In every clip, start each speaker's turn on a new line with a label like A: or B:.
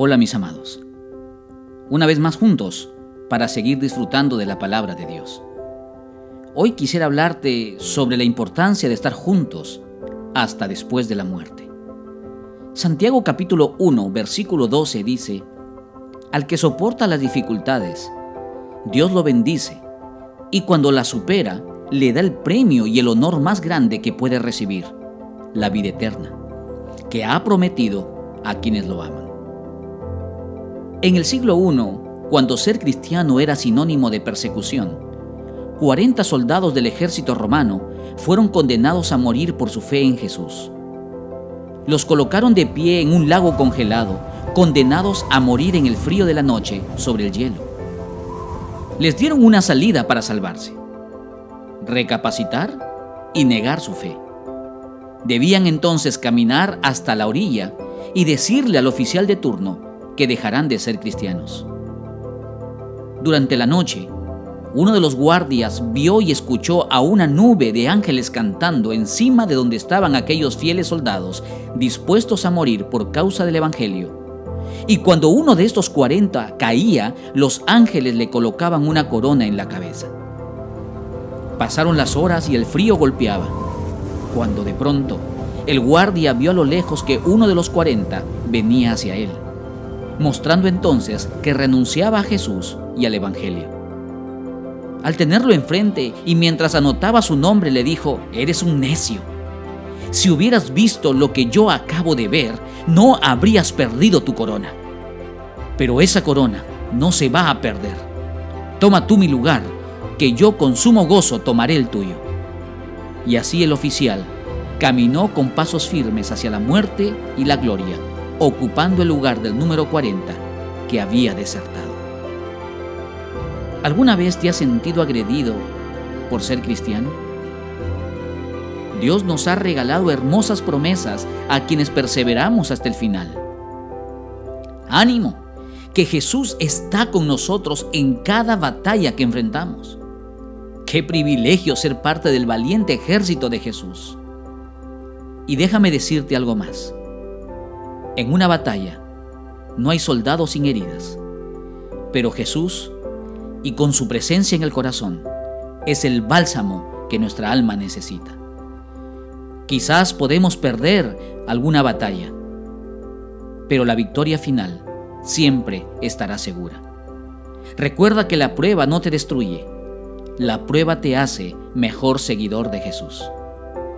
A: Hola mis amados. Una vez más juntos para seguir disfrutando de la palabra de Dios. Hoy quisiera hablarte sobre la importancia de estar juntos hasta después de la muerte. Santiago capítulo 1 versículo 12 dice, Al que soporta las dificultades, Dios lo bendice y cuando la supera, le da el premio y el honor más grande que puede recibir, la vida eterna, que ha prometido a quienes lo aman. En el siglo I, cuando ser cristiano era sinónimo de persecución, 40 soldados del ejército romano fueron condenados a morir por su fe en Jesús. Los colocaron de pie en un lago congelado, condenados a morir en el frío de la noche sobre el hielo. Les dieron una salida para salvarse, recapacitar y negar su fe. Debían entonces caminar hasta la orilla y decirle al oficial de turno que dejarán de ser cristianos. Durante la noche, uno de los guardias vio y escuchó a una nube de ángeles cantando encima de donde estaban aquellos fieles soldados dispuestos a morir por causa del Evangelio. Y cuando uno de estos cuarenta caía, los ángeles le colocaban una corona en la cabeza. Pasaron las horas y el frío golpeaba, cuando de pronto el guardia vio a lo lejos que uno de los cuarenta venía hacia él mostrando entonces que renunciaba a Jesús y al Evangelio. Al tenerlo enfrente y mientras anotaba su nombre le dijo, eres un necio. Si hubieras visto lo que yo acabo de ver, no habrías perdido tu corona. Pero esa corona no se va a perder. Toma tú mi lugar, que yo con sumo gozo tomaré el tuyo. Y así el oficial caminó con pasos firmes hacia la muerte y la gloria ocupando el lugar del número 40 que había desertado. ¿Alguna vez te has sentido agredido por ser cristiano? Dios nos ha regalado hermosas promesas a quienes perseveramos hasta el final. Ánimo, que Jesús está con nosotros en cada batalla que enfrentamos. Qué privilegio ser parte del valiente ejército de Jesús. Y déjame decirte algo más. En una batalla no hay soldados sin heridas, pero Jesús, y con su presencia en el corazón, es el bálsamo que nuestra alma necesita. Quizás podemos perder alguna batalla, pero la victoria final siempre estará segura. Recuerda que la prueba no te destruye, la prueba te hace mejor seguidor de Jesús.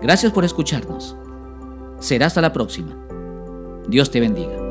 A: Gracias por escucharnos. Será hasta la próxima. Dios te bendiga.